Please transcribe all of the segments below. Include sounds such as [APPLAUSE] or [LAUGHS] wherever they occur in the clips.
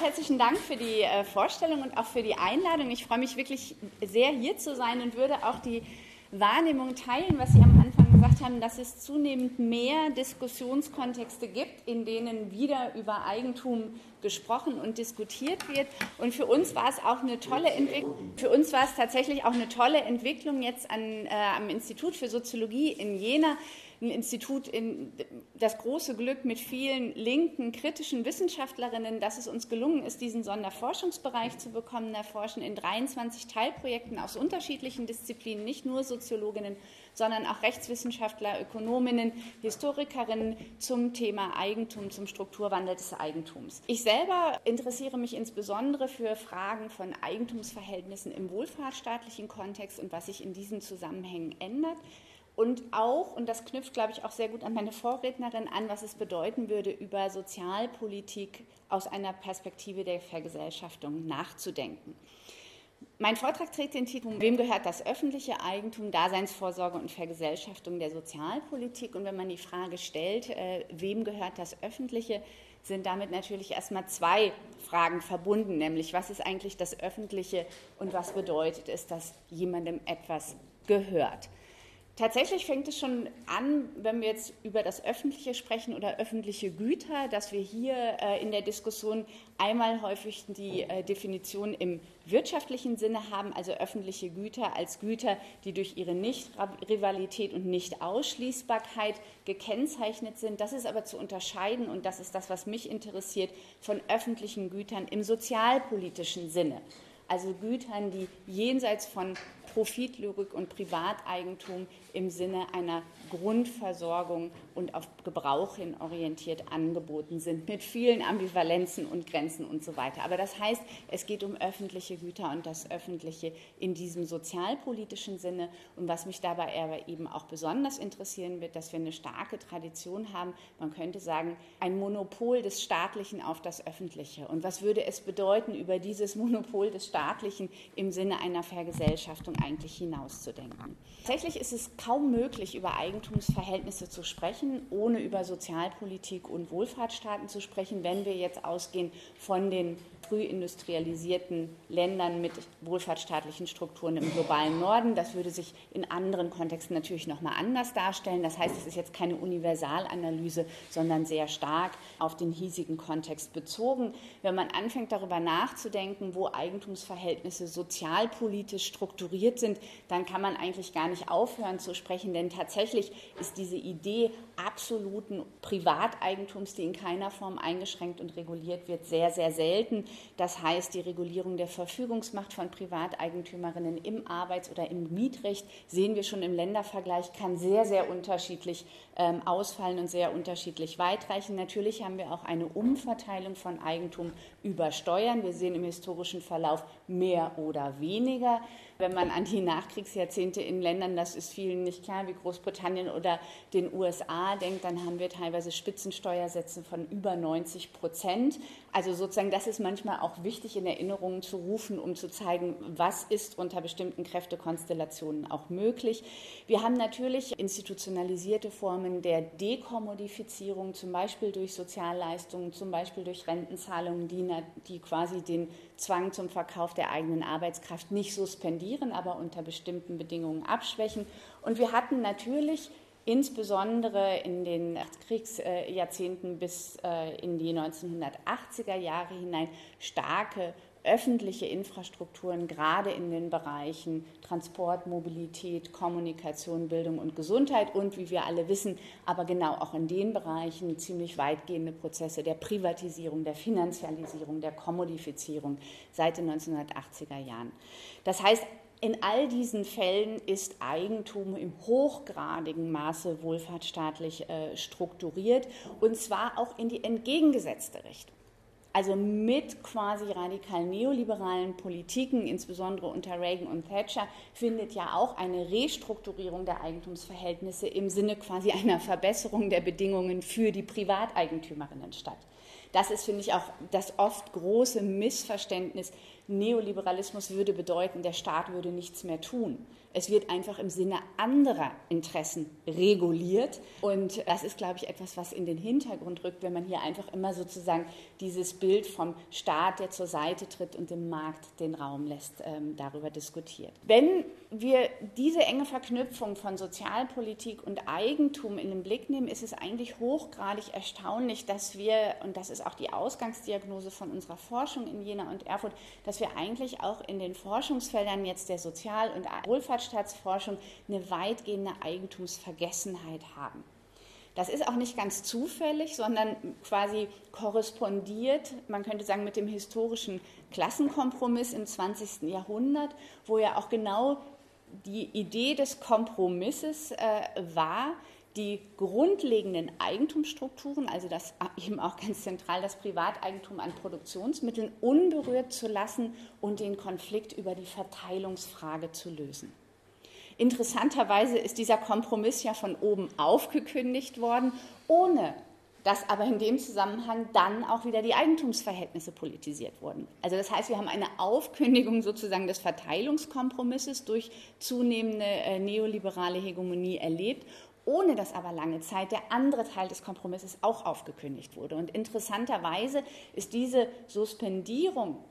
Herzlichen Dank für die äh, Vorstellung und auch für die Einladung. Ich freue mich wirklich sehr, hier zu sein und würde auch die Wahrnehmung teilen, was Sie am Anfang gesagt haben, dass es zunehmend mehr Diskussionskontexte gibt, in denen wieder über Eigentum gesprochen und diskutiert wird. Und für uns war es auch eine tolle Entwicklung. Für uns war es tatsächlich auch eine tolle Entwicklung jetzt an, äh, am Institut für Soziologie in Jena, ein Institut in das große Glück mit vielen linken, kritischen Wissenschaftlerinnen, dass es uns gelungen ist, diesen Sonderforschungsbereich zu bekommen, erforschen in 23 Teilprojekten aus unterschiedlichen Disziplinen, nicht nur Soziologinnen, sondern auch Rechtswissenschaftler, Ökonominnen, Historikerinnen zum Thema Eigentum, zum Strukturwandel des Eigentums. Ich selber interessiere mich insbesondere für Fragen von Eigentumsverhältnissen im wohlfahrtsstaatlichen Kontext und was sich in diesen Zusammenhängen ändert. Und auch, und das knüpft, glaube ich, auch sehr gut an meine Vorrednerin an, was es bedeuten würde, über Sozialpolitik aus einer Perspektive der Vergesellschaftung nachzudenken. Mein Vortrag trägt den Titel Wem gehört das öffentliche Eigentum, Daseinsvorsorge und Vergesellschaftung der Sozialpolitik? Und wenn man die Frage stellt, äh, wem gehört das öffentliche, sind damit natürlich erstmal zwei Fragen verbunden, nämlich was ist eigentlich das öffentliche und was bedeutet es, dass jemandem etwas gehört? Tatsächlich fängt es schon an, wenn wir jetzt über das Öffentliche sprechen oder öffentliche Güter, dass wir hier äh, in der Diskussion einmal häufig die äh, Definition im wirtschaftlichen Sinne haben, also öffentliche Güter als Güter, die durch ihre Nicht-Rivalität und Nicht-Ausschließbarkeit gekennzeichnet sind. Das ist aber zu unterscheiden, und das ist das, was mich interessiert, von öffentlichen Gütern im sozialpolitischen Sinne also Gütern, die jenseits von Profitlogik und Privateigentum im Sinne einer Grundversorgung und auf Gebrauch hin orientiert angeboten sind, mit vielen Ambivalenzen und Grenzen und so weiter. Aber das heißt, es geht um öffentliche Güter und das Öffentliche in diesem sozialpolitischen Sinne. Und was mich dabei aber eben auch besonders interessieren wird, dass wir eine starke Tradition haben, man könnte sagen, ein Monopol des Staatlichen auf das Öffentliche. Und was würde es bedeuten, über dieses Monopol des Staatlichen im Sinne einer Vergesellschaftung eigentlich hinauszudenken? Tatsächlich ist es kaum möglich, über Eigentumsverhältnisse zu sprechen, ohne über Sozialpolitik und Wohlfahrtsstaaten zu sprechen, wenn wir jetzt ausgehen von den früh industrialisierten Ländern mit wohlfahrtsstaatlichen Strukturen im globalen Norden. Das würde sich in anderen Kontexten natürlich nochmal anders darstellen. Das heißt, es ist jetzt keine Universalanalyse, sondern sehr stark auf den hiesigen Kontext bezogen. Wenn man anfängt darüber nachzudenken, wo Eigentumsverhältnisse sozialpolitisch strukturiert sind, dann kann man eigentlich gar nicht aufhören zu sprechen, denn tatsächlich ist diese Idee absoluten Privateigentums, die in keiner Form eingeschränkt und reguliert wird, sehr, sehr selten. Das heißt, die Regulierung der Verfügungsmacht von Privateigentümerinnen im Arbeits- oder im Mietrecht sehen wir schon im Ländervergleich, kann sehr, sehr unterschiedlich ähm, ausfallen und sehr unterschiedlich weitreichen. Natürlich haben wir auch eine Umverteilung von Eigentum über Steuern. Wir sehen im historischen Verlauf mehr oder weniger. Wenn man an die Nachkriegsjahrzehnte in Ländern, das ist vielen nicht klar, wie Großbritannien oder den USA denkt, dann haben wir teilweise Spitzensteuersätze von über 90 Prozent. Also sozusagen, das ist manchmal auch wichtig in Erinnerung zu rufen, um zu zeigen, was ist unter bestimmten Kräftekonstellationen auch möglich. Wir haben natürlich institutionalisierte Formen der Dekommodifizierung, zum Beispiel durch Sozialleistungen, zum Beispiel durch Rentenzahlungen, die, die quasi den Zwang zum Verkauf der eigenen Arbeitskraft nicht suspendieren, aber unter bestimmten Bedingungen abschwächen. Und wir hatten natürlich insbesondere in den Kriegsjahrzehnten bis äh, in die 1980er Jahre hinein starke öffentliche Infrastrukturen, gerade in den Bereichen Transport, Mobilität, Kommunikation, Bildung und Gesundheit und, wie wir alle wissen, aber genau auch in den Bereichen ziemlich weitgehende Prozesse der Privatisierung, der Finanzialisierung, der Kommodifizierung seit den 1980er Jahren. Das heißt, in all diesen Fällen ist Eigentum im hochgradigen Maße wohlfahrtsstaatlich äh, strukturiert und zwar auch in die entgegengesetzte Richtung. Also mit quasi radikal neoliberalen Politiken, insbesondere unter Reagan und Thatcher, findet ja auch eine Restrukturierung der Eigentumsverhältnisse im Sinne quasi einer Verbesserung der Bedingungen für die Privateigentümerinnen statt. Das ist, finde ich, auch das oft große Missverständnis. Neoliberalismus würde bedeuten, der Staat würde nichts mehr tun. Es wird einfach im Sinne anderer Interessen reguliert. Und das ist, glaube ich, etwas, was in den Hintergrund rückt, wenn man hier einfach immer sozusagen dieses Bild vom Staat, der zur Seite tritt und dem Markt den Raum lässt, ähm, darüber diskutiert. Wenn wir diese enge Verknüpfung von Sozialpolitik und Eigentum in den Blick nehmen, ist es eigentlich hochgradig erstaunlich, dass wir, und das ist auch die Ausgangsdiagnose von unserer Forschung in Jena und Erfurt, dass wir eigentlich auch in den Forschungsfeldern jetzt der Sozial- und Wohlfahrtsstaatsforschung eine weitgehende Eigentumsvergessenheit haben. Das ist auch nicht ganz zufällig, sondern quasi korrespondiert, man könnte sagen, mit dem historischen Klassenkompromiss im 20. Jahrhundert, wo ja auch genau die Idee des Kompromisses äh, war, die grundlegenden Eigentumsstrukturen, also das eben auch ganz zentral das Privateigentum an Produktionsmitteln, unberührt zu lassen und den Konflikt über die Verteilungsfrage zu lösen. Interessanterweise ist dieser Kompromiss ja von oben aufgekündigt worden, ohne dass aber in dem Zusammenhang dann auch wieder die Eigentumsverhältnisse politisiert wurden. Also das heißt, wir haben eine Aufkündigung sozusagen des Verteilungskompromisses durch zunehmende äh, neoliberale Hegemonie erlebt, ohne dass aber lange Zeit der andere Teil des Kompromisses auch aufgekündigt wurde. Und interessanterweise ist diese Suspendierung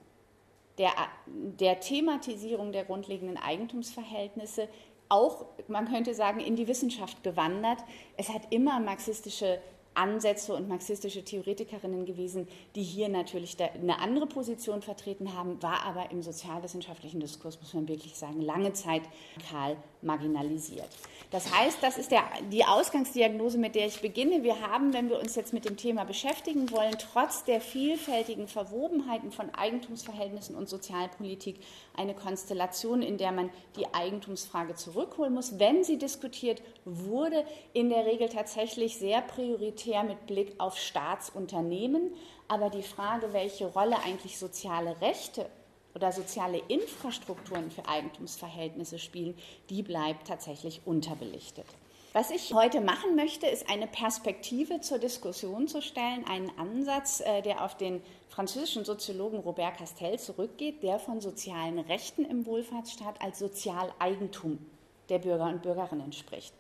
der, der Thematisierung der grundlegenden Eigentumsverhältnisse auch, man könnte sagen, in die Wissenschaft gewandert. Es hat immer marxistische Ansätze und marxistische Theoretikerinnen gewesen, die hier natürlich eine andere Position vertreten haben, war aber im sozialwissenschaftlichen Diskurs, muss man wirklich sagen, lange Zeit kahl marginalisiert. Das heißt, das ist der, die Ausgangsdiagnose, mit der ich beginne. Wir haben, wenn wir uns jetzt mit dem Thema beschäftigen wollen, trotz der vielfältigen Verwobenheiten von Eigentumsverhältnissen und Sozialpolitik eine Konstellation, in der man die Eigentumsfrage zurückholen muss. Wenn sie diskutiert wurde, in der Regel tatsächlich sehr prioritär mit Blick auf Staatsunternehmen. Aber die Frage, welche Rolle eigentlich soziale Rechte oder soziale Infrastrukturen für Eigentumsverhältnisse spielen, die bleibt tatsächlich unterbelichtet. Was ich heute machen möchte, ist eine Perspektive zur Diskussion zu stellen, einen Ansatz, äh, der auf den französischen Soziologen Robert Castel zurückgeht, der von sozialen Rechten im Wohlfahrtsstaat als Sozialeigentum der Bürger und Bürgerinnen spricht.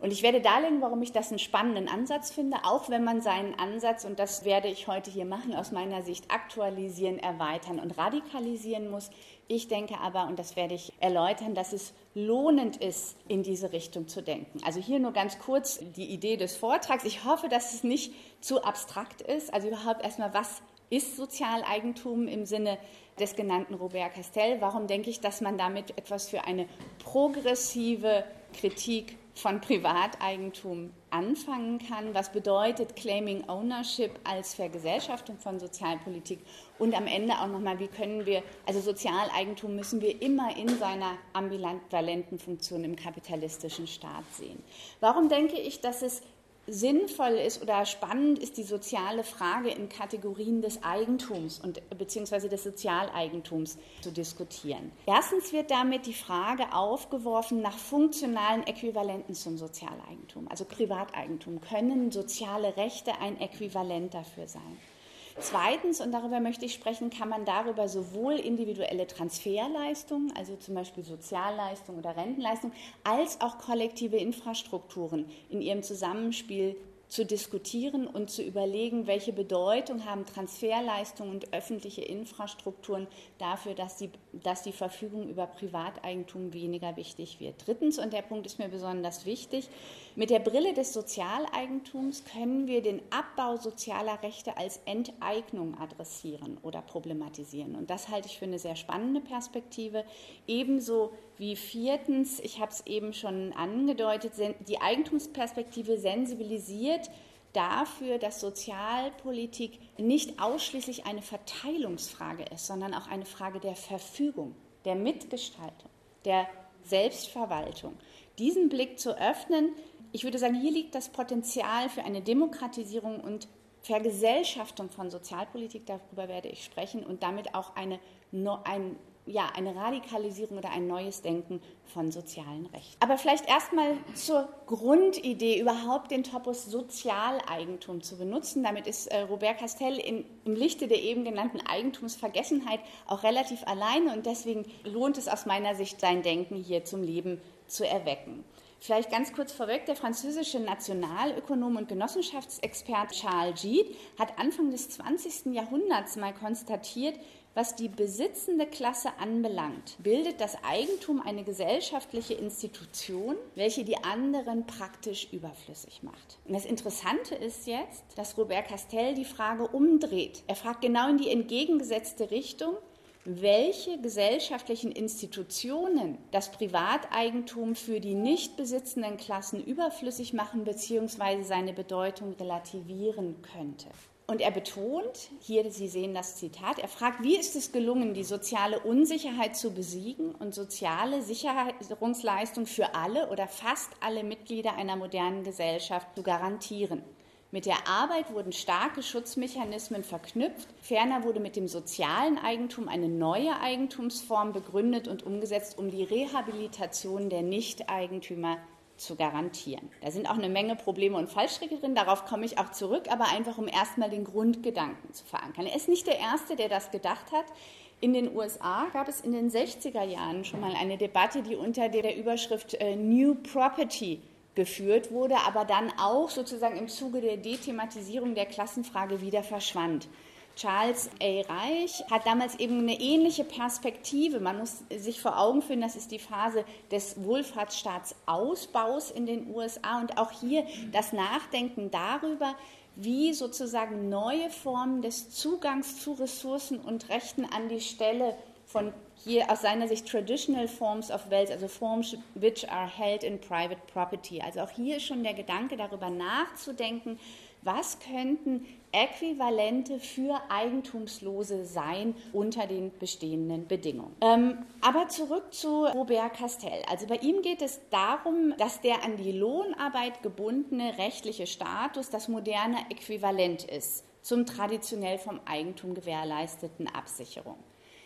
Und ich werde darlegen, warum ich das einen spannenden Ansatz finde, auch wenn man seinen Ansatz, und das werde ich heute hier machen, aus meiner Sicht aktualisieren, erweitern und radikalisieren muss. Ich denke aber, und das werde ich erläutern, dass es lohnend ist, in diese Richtung zu denken. Also hier nur ganz kurz die Idee des Vortrags. Ich hoffe, dass es nicht zu abstrakt ist. Also überhaupt erstmal, was ist Sozialeigentum im Sinne des genannten Robert Castell? Warum denke ich, dass man damit etwas für eine progressive Kritik von Privateigentum anfangen kann. Was bedeutet Claiming Ownership als Vergesellschaftung von Sozialpolitik? Und am Ende auch nochmal, wie können wir, also Sozialeigentum müssen wir immer in seiner ambivalenten Funktion im kapitalistischen Staat sehen. Warum denke ich, dass es sinnvoll ist oder spannend ist die soziale Frage in Kategorien des Eigentums und beziehungsweise des Sozialeigentums zu diskutieren. Erstens wird damit die Frage aufgeworfen nach funktionalen Äquivalenten zum Sozialeigentum, also Privateigentum. Können soziale Rechte ein Äquivalent dafür sein? Zweitens, und darüber möchte ich sprechen, kann man darüber sowohl individuelle Transferleistungen, also zum Beispiel Sozialleistungen oder Rentenleistungen, als auch kollektive Infrastrukturen in ihrem Zusammenspiel zu diskutieren und zu überlegen, welche Bedeutung haben Transferleistungen und öffentliche Infrastrukturen dafür, dass die, dass die Verfügung über Privateigentum weniger wichtig wird. Drittens, und der Punkt ist mir besonders wichtig, mit der Brille des Sozialeigentums können wir den Abbau sozialer Rechte als Enteignung adressieren oder problematisieren. Und das halte ich für eine sehr spannende Perspektive. Ebenso wie viertens, ich habe es eben schon angedeutet, die Eigentumsperspektive sensibilisiert dafür, dass Sozialpolitik nicht ausschließlich eine Verteilungsfrage ist, sondern auch eine Frage der Verfügung, der Mitgestaltung, der Selbstverwaltung. Diesen Blick zu öffnen, ich würde sagen, hier liegt das Potenzial für eine Demokratisierung und Vergesellschaftung von Sozialpolitik, darüber werde ich sprechen, und damit auch eine, ein ja, eine Radikalisierung oder ein neues Denken von sozialen Rechten. Aber vielleicht erstmal zur Grundidee, überhaupt den Topos Sozialeigentum zu benutzen. Damit ist äh, Robert Castell in, im Lichte der eben genannten Eigentumsvergessenheit auch relativ alleine und deswegen lohnt es aus meiner Sicht, sein Denken hier zum Leben zu erwecken. Vielleicht ganz kurz vorweg, der französische Nationalökonom und Genossenschaftsexpert Charles Gide hat Anfang des 20. Jahrhunderts mal konstatiert, was die besitzende Klasse anbelangt, bildet das Eigentum eine gesellschaftliche Institution, welche die anderen praktisch überflüssig macht. Und das Interessante ist jetzt, dass Robert Castell die Frage umdreht. Er fragt genau in die entgegengesetzte Richtung, welche gesellschaftlichen Institutionen das Privateigentum für die nicht besitzenden Klassen überflüssig machen bzw. seine Bedeutung relativieren könnte. Und er betont, hier, Sie sehen das Zitat, er fragt, wie ist es gelungen, die soziale Unsicherheit zu besiegen und soziale Sicherungsleistung für alle oder fast alle Mitglieder einer modernen Gesellschaft zu garantieren. Mit der Arbeit wurden starke Schutzmechanismen verknüpft. Ferner wurde mit dem sozialen Eigentum eine neue Eigentumsform begründet und umgesetzt, um die Rehabilitation der Nichteigentümer zu garantieren. Da sind auch eine Menge Probleme und Fallstricke drin, darauf komme ich auch zurück, aber einfach um erstmal den Grundgedanken zu verankern. Er ist nicht der Erste, der das gedacht hat. In den USA gab es in den 60er Jahren schon mal eine Debatte, die unter der Überschrift äh, New Property geführt wurde, aber dann auch sozusagen im Zuge der Dethematisierung der Klassenfrage wieder verschwand. Charles A. Reich hat damals eben eine ähnliche Perspektive. Man muss sich vor Augen führen, das ist die Phase des Wohlfahrtsstaatsausbaus in den USA und auch hier das Nachdenken darüber, wie sozusagen neue Formen des Zugangs zu Ressourcen und Rechten an die Stelle von hier aus seiner Sicht traditional forms of wealth, also forms which are held in private property. Also auch hier schon der Gedanke darüber nachzudenken, was könnten Äquivalente für Eigentumslose sein unter den bestehenden Bedingungen. Ähm, aber zurück zu Robert Castell. Also bei ihm geht es darum, dass der an die Lohnarbeit gebundene rechtliche Status das moderne Äquivalent ist zum traditionell vom Eigentum gewährleisteten Absicherung.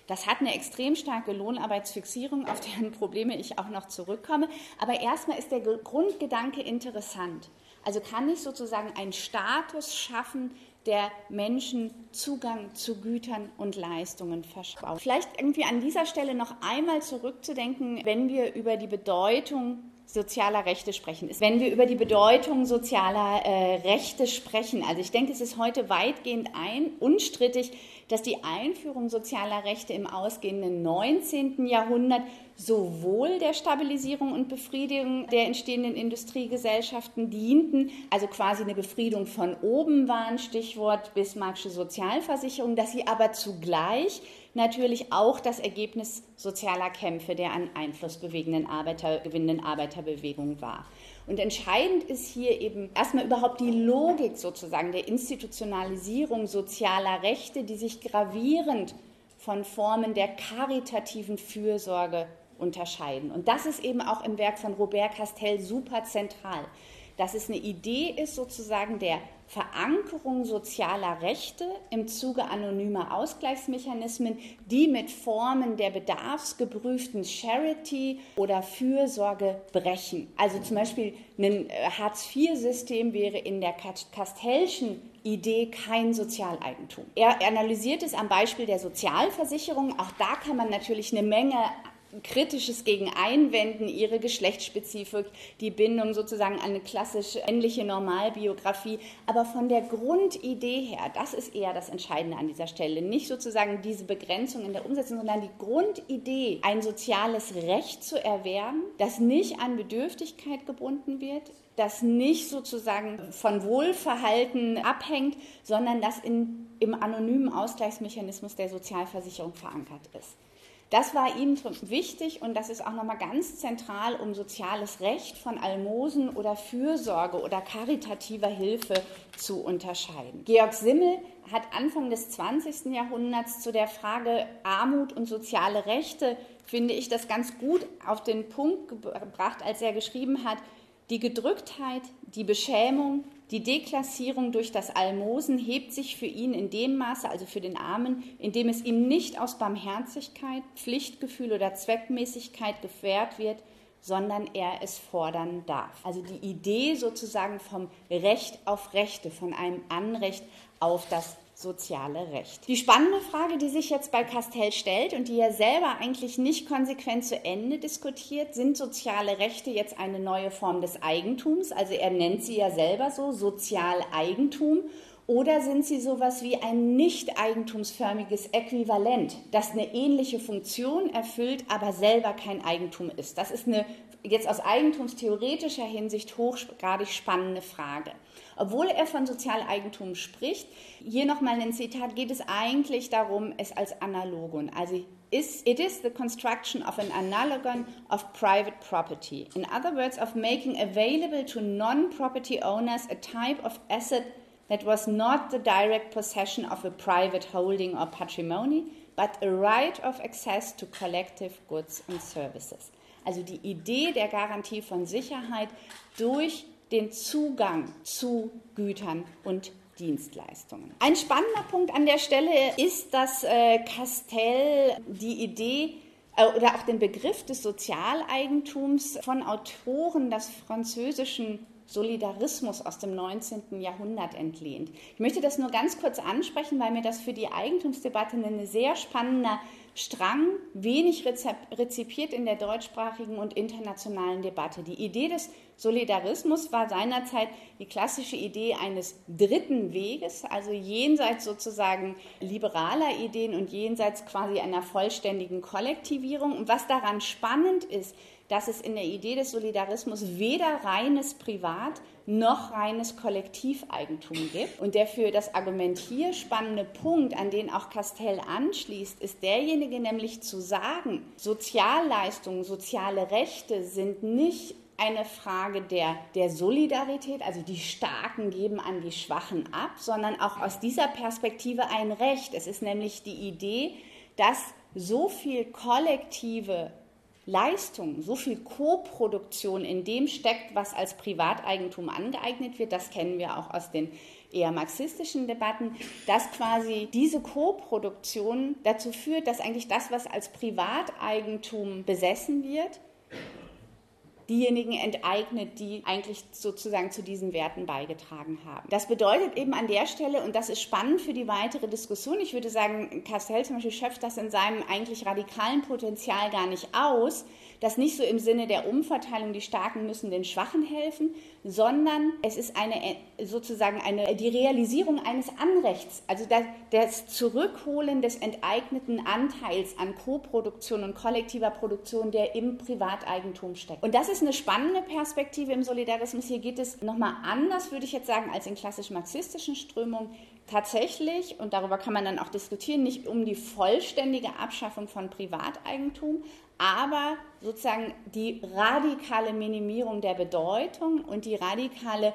Das hat eine extrem starke Lohnarbeitsfixierung, auf deren Probleme ich auch noch zurückkomme. Aber erstmal ist der Grundgedanke interessant. Also kann ich sozusagen einen Status schaffen, der Menschen Zugang zu Gütern und Leistungen verspricht. Vielleicht irgendwie an dieser Stelle noch einmal zurückzudenken, wenn wir über die Bedeutung sozialer Rechte sprechen. Wenn wir über die Bedeutung sozialer äh, Rechte sprechen, also ich denke, es ist heute weitgehend ein, unstrittig, dass die Einführung sozialer Rechte im ausgehenden 19. Jahrhundert sowohl der Stabilisierung und Befriedigung der entstehenden Industriegesellschaften dienten, also quasi eine Befriedung von oben waren, Stichwort Bismarckische Sozialversicherung, dass sie aber zugleich natürlich auch das Ergebnis sozialer Kämpfe der an Einfluss bewegenden Arbeiter, gewinnenden Arbeiterbewegung war. Und entscheidend ist hier eben erstmal überhaupt die Logik sozusagen der Institutionalisierung sozialer Rechte, die sich gravierend von Formen der karitativen Fürsorge unterscheiden. Und das ist eben auch im Werk von Robert Castell super zentral, dass es eine Idee ist sozusagen der Verankerung sozialer Rechte im Zuge anonymer Ausgleichsmechanismen, die mit Formen der bedarfsgeprüften Charity oder Fürsorge brechen. Also zum Beispiel ein äh, Hartz-IV-System wäre in der Castellschen Idee kein Sozialeigentum. Er analysiert es am Beispiel der Sozialversicherung. Auch da kann man natürlich eine Menge Kritisches gegen einwenden, ihre Geschlechtsspezifik, die Bindung sozusagen an eine klassisch ähnliche Normalbiografie. Aber von der Grundidee her, das ist eher das Entscheidende an dieser Stelle. Nicht sozusagen diese Begrenzung in der Umsetzung, sondern die Grundidee, ein soziales Recht zu erwerben, das nicht an Bedürftigkeit gebunden wird, das nicht sozusagen von Wohlverhalten abhängt, sondern das in, im anonymen Ausgleichsmechanismus der Sozialversicherung verankert ist. Das war ihm wichtig und das ist auch nochmal ganz zentral, um soziales Recht von Almosen oder Fürsorge oder karitativer Hilfe zu unterscheiden. Georg Simmel hat Anfang des 20. Jahrhunderts zu der Frage Armut und soziale Rechte, finde ich, das ganz gut auf den Punkt gebracht, als er geschrieben hat, die Gedrücktheit, die Beschämung, die Deklassierung durch das Almosen hebt sich für ihn in dem Maße, also für den Armen, in dem es ihm nicht aus Barmherzigkeit, Pflichtgefühl oder Zweckmäßigkeit gewährt wird, sondern er es fordern darf. Also die Idee sozusagen vom Recht auf Rechte, von einem Anrecht auf das soziale Recht. Die spannende Frage, die sich jetzt bei Castell stellt und die er selber eigentlich nicht konsequent zu Ende diskutiert, sind soziale Rechte jetzt eine neue Form des Eigentums? Also er nennt sie ja selber so, Sozialeigentum. Oder sind sie sowas wie ein nicht eigentumsförmiges Äquivalent, das eine ähnliche Funktion erfüllt, aber selber kein Eigentum ist? Das ist eine jetzt aus eigentumstheoretischer Hinsicht hochgradig spannende Frage. Obwohl er von Sozialeigentum spricht, hier nochmal ein Zitat, geht es eigentlich darum, es als Analogon, also is, it is the construction of an analogon of private property. In other words, of making available to non-property owners a type of asset that was not the direct possession of a private holding or patrimony, but a right of access to collective goods and services. Also die Idee der Garantie von Sicherheit durch den Zugang zu Gütern und Dienstleistungen. Ein spannender Punkt an der Stelle ist, dass äh, Castell die Idee äh, oder auch den Begriff des Sozialeigentums von Autoren des französischen Solidarismus aus dem 19. Jahrhundert entlehnt. Ich möchte das nur ganz kurz ansprechen, weil mir das für die Eigentumsdebatte ein sehr spannender Strang, wenig rezipiert in der deutschsprachigen und internationalen Debatte. Die Idee des Solidarismus war seinerzeit die klassische Idee eines dritten Weges, also jenseits sozusagen liberaler Ideen und jenseits quasi einer vollständigen Kollektivierung. Und was daran spannend ist, dass es in der Idee des Solidarismus weder reines Privat noch reines Kollektiveigentum gibt. Und der für das Argument hier spannende Punkt, an den auch Castell anschließt, ist derjenige nämlich zu sagen, Sozialleistungen, soziale Rechte sind nicht eine Frage der, der Solidarität, also die Starken geben an die Schwachen ab, sondern auch aus dieser Perspektive ein Recht. Es ist nämlich die Idee, dass so viel kollektive Leistung, so viel Koproduktion in dem steckt, was als Privateigentum angeeignet wird, das kennen wir auch aus den eher marxistischen Debatten, dass quasi diese Koproduktion dazu führt, dass eigentlich das, was als Privateigentum besessen wird, diejenigen enteignet, die eigentlich sozusagen zu diesen Werten beigetragen haben. Das bedeutet eben an der Stelle, und das ist spannend für die weitere Diskussion, ich würde sagen, Castell zum Beispiel schöpft das in seinem eigentlich radikalen Potenzial gar nicht aus, das nicht so im Sinne der Umverteilung, die Starken müssen den Schwachen helfen, sondern es ist eine sozusagen eine, die Realisierung eines Anrechts, also das, das Zurückholen des enteigneten Anteils an Koproduktion und kollektiver Produktion, der im Privateigentum steckt. Und das ist eine spannende Perspektive im Solidarismus. Hier geht es nochmal anders, würde ich jetzt sagen, als in klassisch marxistischen Strömungen tatsächlich, und darüber kann man dann auch diskutieren, nicht um die vollständige Abschaffung von Privateigentum, aber sozusagen die radikale Minimierung der Bedeutung und die radikale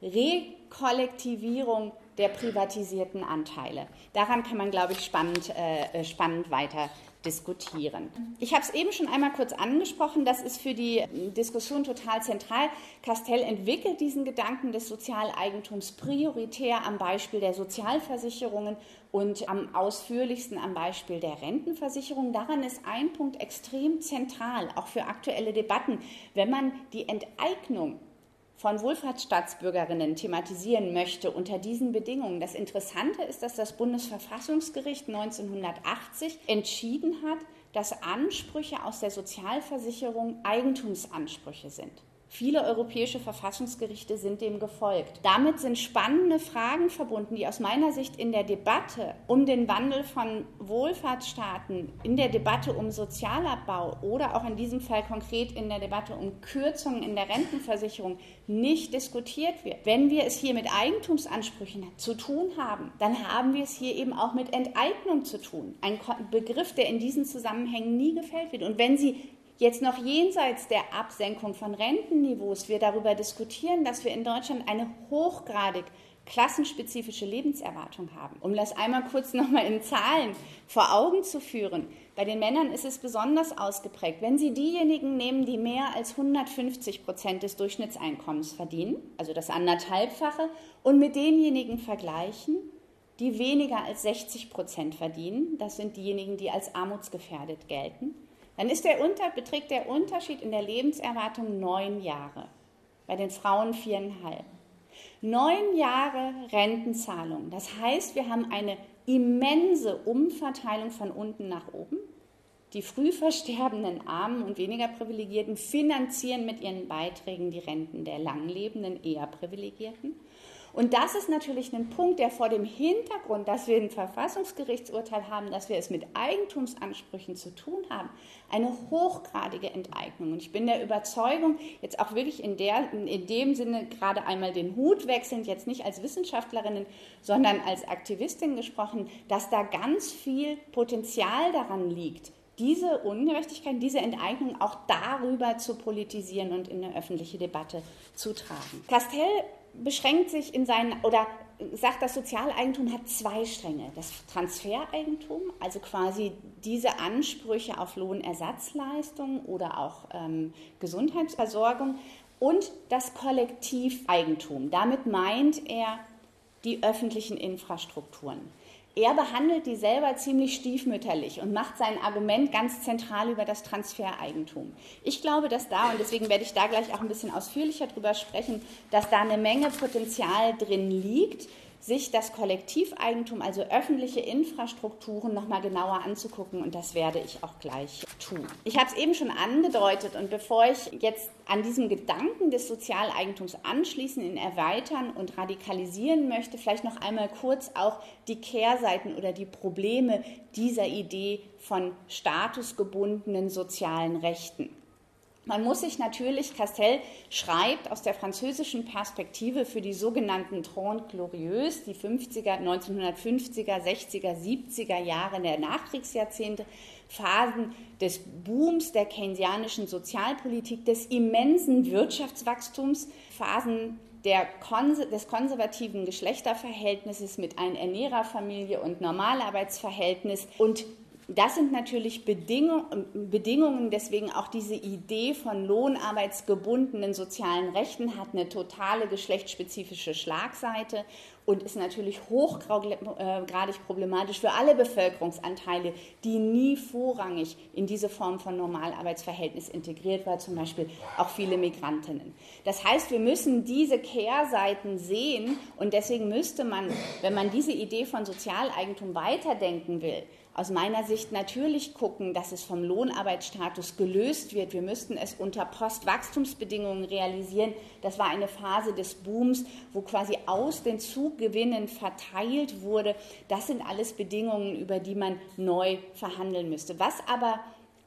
Rekollektivierung der privatisierten Anteile. Daran kann man, glaube ich, spannend, äh, spannend weiter diskutieren. Ich habe es eben schon einmal kurz angesprochen, das ist für die Diskussion total zentral. Castell entwickelt diesen Gedanken des Sozialeigentums prioritär am Beispiel der Sozialversicherungen und am ausführlichsten am Beispiel der Rentenversicherung. Daran ist ein Punkt extrem zentral, auch für aktuelle Debatten. Wenn man die Enteignung von Wohlfahrtsstaatsbürgerinnen thematisieren möchte unter diesen Bedingungen. Das Interessante ist, dass das Bundesverfassungsgericht 1980 entschieden hat, dass Ansprüche aus der Sozialversicherung Eigentumsansprüche sind. Viele europäische Verfassungsgerichte sind dem gefolgt. Damit sind spannende Fragen verbunden, die aus meiner Sicht in der Debatte um den Wandel von Wohlfahrtsstaaten, in der Debatte um Sozialabbau oder auch in diesem Fall konkret in der Debatte um Kürzungen in der Rentenversicherung nicht diskutiert wird. Wenn wir es hier mit Eigentumsansprüchen zu tun haben, dann haben wir es hier eben auch mit Enteignung zu tun. Ein Begriff, der in diesen Zusammenhängen nie gefällt wird. Und wenn Sie jetzt noch jenseits der Absenkung von Rentenniveaus wir darüber diskutieren, dass wir in Deutschland eine hochgradig klassenspezifische Lebenserwartung haben. Um das einmal kurz nochmal in Zahlen vor Augen zu führen, Bei den Männern ist es besonders ausgeprägt. Wenn Sie diejenigen nehmen, die mehr als 150 Prozent des Durchschnittseinkommens verdienen, also das anderthalbfache, und mit denjenigen vergleichen, die weniger als 60 Prozent verdienen, das sind diejenigen, die als armutsgefährdet gelten, dann ist der Unter, beträgt der Unterschied in der Lebenserwartung neun Jahre. Bei den Frauen viereinhalb. Neun Jahre Rentenzahlung. Das heißt, wir haben eine immense Umverteilung von unten nach oben. Die früh versterbenden Armen und weniger Privilegierten finanzieren mit ihren Beiträgen die Renten der langlebenden, eher Privilegierten. Und das ist natürlich ein Punkt, der vor dem Hintergrund, dass wir ein Verfassungsgerichtsurteil haben, dass wir es mit Eigentumsansprüchen zu tun haben, eine hochgradige Enteignung. Und ich bin der Überzeugung, jetzt auch wirklich in, der, in dem Sinne gerade einmal den Hut wechselnd, jetzt nicht als Wissenschaftlerin, sondern als Aktivistin gesprochen, dass da ganz viel Potenzial daran liegt, diese Ungerechtigkeit, diese Enteignung auch darüber zu politisieren und in eine öffentliche Debatte zu tragen. Castell beschränkt sich in seinen, oder sagt, das Sozialeigentum hat zwei Stränge. Das Transfereigentum, also quasi diese Ansprüche auf Lohnersatzleistungen oder auch ähm, Gesundheitsversorgung und das Kollektiveigentum. Damit meint er die öffentlichen Infrastrukturen. Er behandelt die selber ziemlich stiefmütterlich und macht sein Argument ganz zentral über das Transfereigentum. Ich glaube, dass da, und deswegen werde ich da gleich auch ein bisschen ausführlicher drüber sprechen, dass da eine Menge Potenzial drin liegt, sich das Kollektiveigentum, also öffentliche Infrastrukturen, nochmal genauer anzugucken und das werde ich auch gleich tun. Ich habe es eben schon angedeutet und bevor ich jetzt an diesem Gedanken des Sozialeigentums anschließen, ihn erweitern und radikalisieren möchte, vielleicht noch einmal kurz auch die Kehrseiten oder die Probleme dieser Idee von statusgebundenen sozialen Rechten. Man muss sich natürlich, Castell schreibt aus der französischen Perspektive für die sogenannten Trente Glorieuses, die 50er, 1950er, 60er, 70er Jahre der Nachkriegsjahrzehnte, Phasen des Booms der keynesianischen Sozialpolitik, des immensen Wirtschaftswachstums, Phasen der, des konservativen Geschlechterverhältnisses mit Ein-Ernährerfamilie und Normalarbeitsverhältnis und das sind natürlich Bedingungen, deswegen auch diese Idee von lohnarbeitsgebundenen sozialen Rechten hat eine totale geschlechtsspezifische Schlagseite und ist natürlich hochgradig problematisch für alle Bevölkerungsanteile, die nie vorrangig in diese Form von Normalarbeitsverhältnis integriert war, zum Beispiel auch viele Migrantinnen. Das heißt, wir müssen diese Kehrseiten sehen und deswegen müsste man, wenn man diese Idee von Sozialeigentum weiterdenken will, aus meiner Sicht natürlich gucken, dass es vom Lohnarbeitsstatus gelöst wird. Wir müssten es unter Postwachstumsbedingungen realisieren. Das war eine Phase des Booms, wo quasi aus den Zugewinnen verteilt wurde. Das sind alles Bedingungen, über die man neu verhandeln müsste. Was aber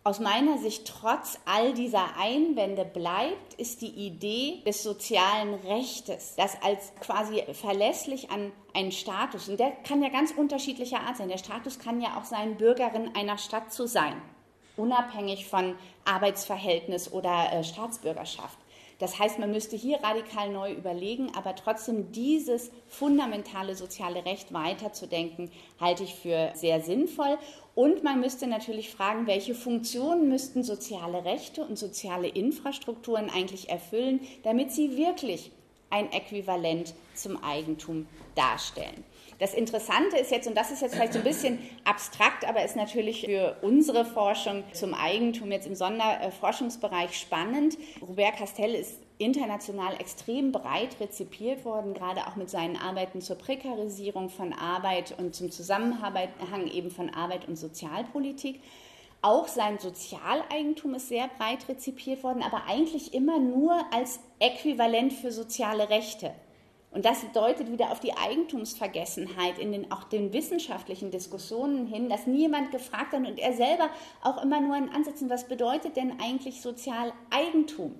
aus meiner Sicht trotz all dieser Einwände bleibt, ist die Idee des sozialen Rechtes, das als quasi verlässlich an einen Status, und der kann ja ganz unterschiedlicher Art sein. Der Status kann ja auch sein, Bürgerin einer Stadt zu sein, unabhängig von Arbeitsverhältnis oder äh, Staatsbürgerschaft. Das heißt, man müsste hier radikal neu überlegen, aber trotzdem dieses fundamentale soziale Recht weiterzudenken, halte ich für sehr sinnvoll. Und man müsste natürlich fragen, welche Funktionen müssten soziale Rechte und soziale Infrastrukturen eigentlich erfüllen, damit sie wirklich ein Äquivalent zum Eigentum darstellen. Das Interessante ist jetzt, und das ist jetzt vielleicht so ein bisschen abstrakt, aber ist natürlich für unsere Forschung zum Eigentum jetzt im Sonderforschungsbereich spannend. Robert Castell ist international extrem breit rezipiert worden, gerade auch mit seinen Arbeiten zur Prekarisierung von Arbeit und zum Zusammenhang eben von Arbeit und Sozialpolitik. Auch sein Sozialeigentum ist sehr breit rezipiert worden, aber eigentlich immer nur als Äquivalent für soziale Rechte. Und das deutet wieder auf die Eigentumsvergessenheit in den, auch den wissenschaftlichen Diskussionen hin, dass niemand gefragt hat und er selber auch immer nur in Ansätzen, was bedeutet denn eigentlich Sozialeigentum?